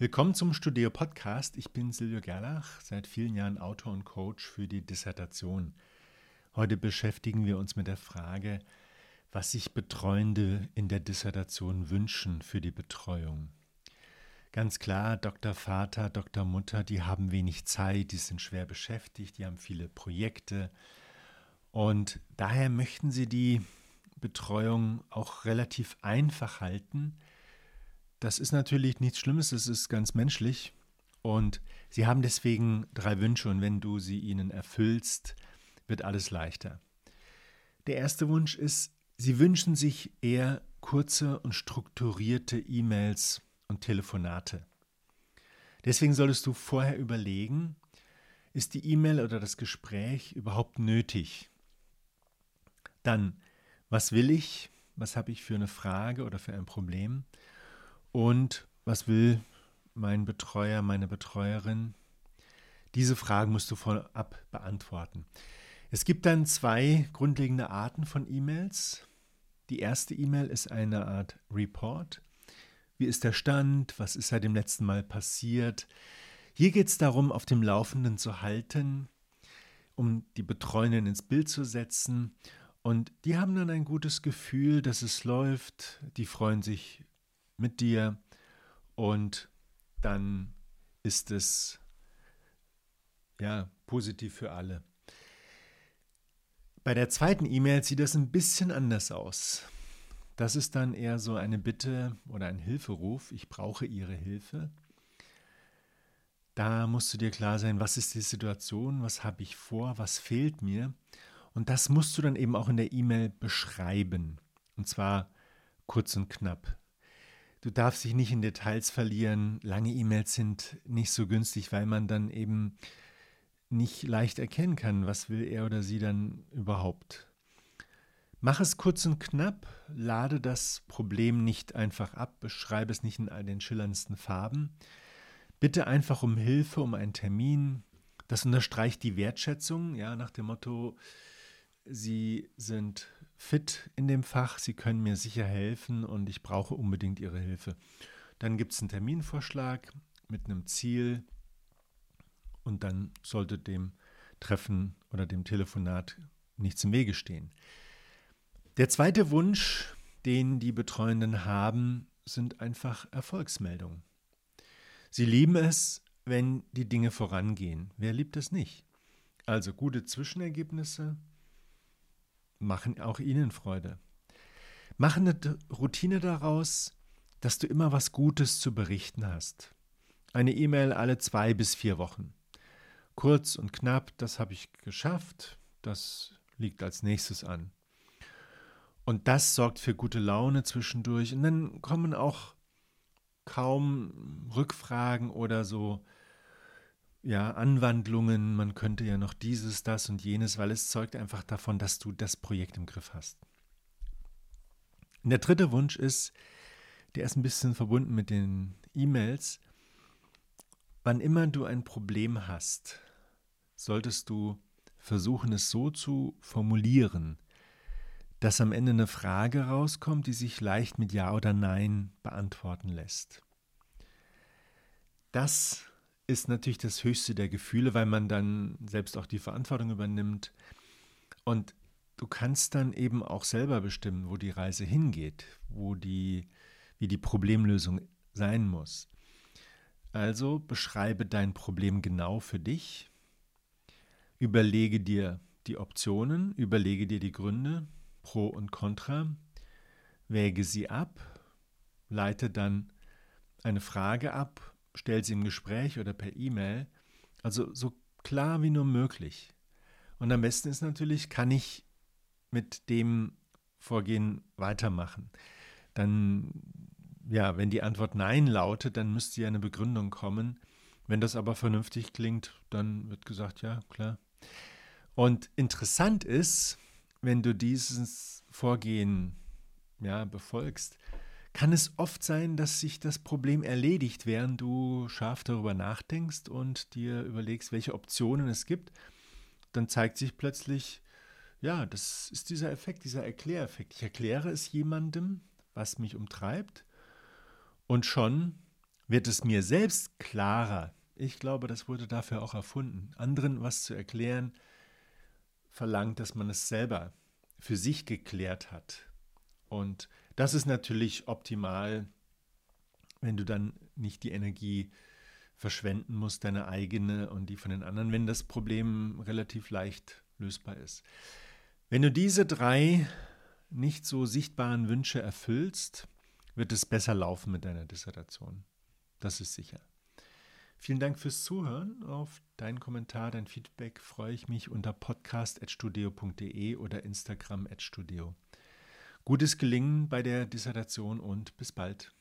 Willkommen zum Studio Podcast. Ich bin Silvio Gerlach, seit vielen Jahren Autor und Coach für die Dissertation. Heute beschäftigen wir uns mit der Frage, was sich Betreuende in der Dissertation wünschen für die Betreuung. Ganz klar, Dr. Vater, Dr. Mutter, die haben wenig Zeit, die sind schwer beschäftigt, die haben viele Projekte und daher möchten sie die Betreuung auch relativ einfach halten das ist natürlich nichts Schlimmes, das ist ganz menschlich. Und sie haben deswegen drei Wünsche und wenn du sie ihnen erfüllst, wird alles leichter. Der erste Wunsch ist, sie wünschen sich eher kurze und strukturierte E-Mails und Telefonate. Deswegen solltest du vorher überlegen, ist die E-Mail oder das Gespräch überhaupt nötig? Dann, was will ich? Was habe ich für eine Frage oder für ein Problem? Und was will mein Betreuer, meine Betreuerin? Diese Fragen musst du vorab beantworten. Es gibt dann zwei grundlegende Arten von E-Mails. Die erste E-Mail ist eine Art Report. Wie ist der Stand? Was ist seit dem letzten Mal passiert? Hier geht es darum, auf dem Laufenden zu halten, um die Betreuenden ins Bild zu setzen. Und die haben dann ein gutes Gefühl, dass es läuft. Die freuen sich mit dir und dann ist es ja positiv für alle. Bei der zweiten E-Mail sieht das ein bisschen anders aus. Das ist dann eher so eine Bitte oder ein Hilferuf. Ich brauche Ihre Hilfe. Da musst du dir klar sein, was ist die Situation, was habe ich vor, was fehlt mir. Und das musst du dann eben auch in der E-Mail beschreiben. Und zwar kurz und knapp. Du darfst dich nicht in Details verlieren. Lange E-Mails sind nicht so günstig, weil man dann eben nicht leicht erkennen kann, was will er oder sie dann überhaupt. Mach es kurz und knapp, lade das Problem nicht einfach ab, beschreibe es nicht in all den schillerndsten Farben. Bitte einfach um Hilfe, um einen Termin. Das unterstreicht die Wertschätzung, ja, nach dem Motto, Sie sind fit in dem Fach, Sie können mir sicher helfen und ich brauche unbedingt Ihre Hilfe. Dann gibt es einen Terminvorschlag mit einem Ziel und dann sollte dem Treffen oder dem Telefonat nichts im Wege stehen. Der zweite Wunsch, den die Betreuenden haben, sind einfach Erfolgsmeldungen. Sie lieben es, wenn die Dinge vorangehen. Wer liebt es nicht? Also gute Zwischenergebnisse, machen auch ihnen Freude. Mach eine Routine daraus, dass du immer was Gutes zu berichten hast. Eine E-Mail alle zwei bis vier Wochen. Kurz und knapp, das habe ich geschafft, das liegt als nächstes an. Und das sorgt für gute Laune zwischendurch. Und dann kommen auch kaum Rückfragen oder so ja, Anwandlungen, man könnte ja noch dieses, das und jenes, weil es zeugt einfach davon, dass du das Projekt im Griff hast. Und der dritte Wunsch ist, der ist ein bisschen verbunden mit den E-Mails. Wann immer du ein Problem hast, solltest du versuchen, es so zu formulieren, dass am Ende eine Frage rauskommt, die sich leicht mit Ja oder Nein beantworten lässt. Das ist natürlich das höchste der Gefühle, weil man dann selbst auch die Verantwortung übernimmt. Und du kannst dann eben auch selber bestimmen, wo die Reise hingeht, wo die, wie die Problemlösung sein muss. Also beschreibe dein Problem genau für dich, überlege dir die Optionen, überlege dir die Gründe, Pro und Contra, wäge sie ab, leite dann eine Frage ab stell sie im Gespräch oder per E-Mail. Also so klar wie nur möglich. Und am besten ist natürlich, kann ich mit dem Vorgehen weitermachen. Dann, ja, wenn die Antwort Nein lautet, dann müsste ja eine Begründung kommen. Wenn das aber vernünftig klingt, dann wird gesagt, ja, klar. Und interessant ist, wenn du dieses Vorgehen ja, befolgst, kann es oft sein, dass sich das Problem erledigt, während du scharf darüber nachdenkst und dir überlegst, welche Optionen es gibt. Dann zeigt sich plötzlich, ja, das ist dieser Effekt, dieser Erkläreffekt. Ich erkläre es jemandem, was mich umtreibt, und schon wird es mir selbst klarer. Ich glaube, das wurde dafür auch erfunden. Anderen was zu erklären, verlangt, dass man es selber für sich geklärt hat. Und das ist natürlich optimal, wenn du dann nicht die Energie verschwenden musst, deine eigene und die von den anderen, wenn das Problem relativ leicht lösbar ist. Wenn du diese drei nicht so sichtbaren Wünsche erfüllst, wird es besser laufen mit deiner Dissertation. Das ist sicher. Vielen Dank fürs Zuhören. Auf deinen Kommentar, dein Feedback freue ich mich unter podcast.studio.de oder Instagram.studio. Gutes Gelingen bei der Dissertation und bis bald.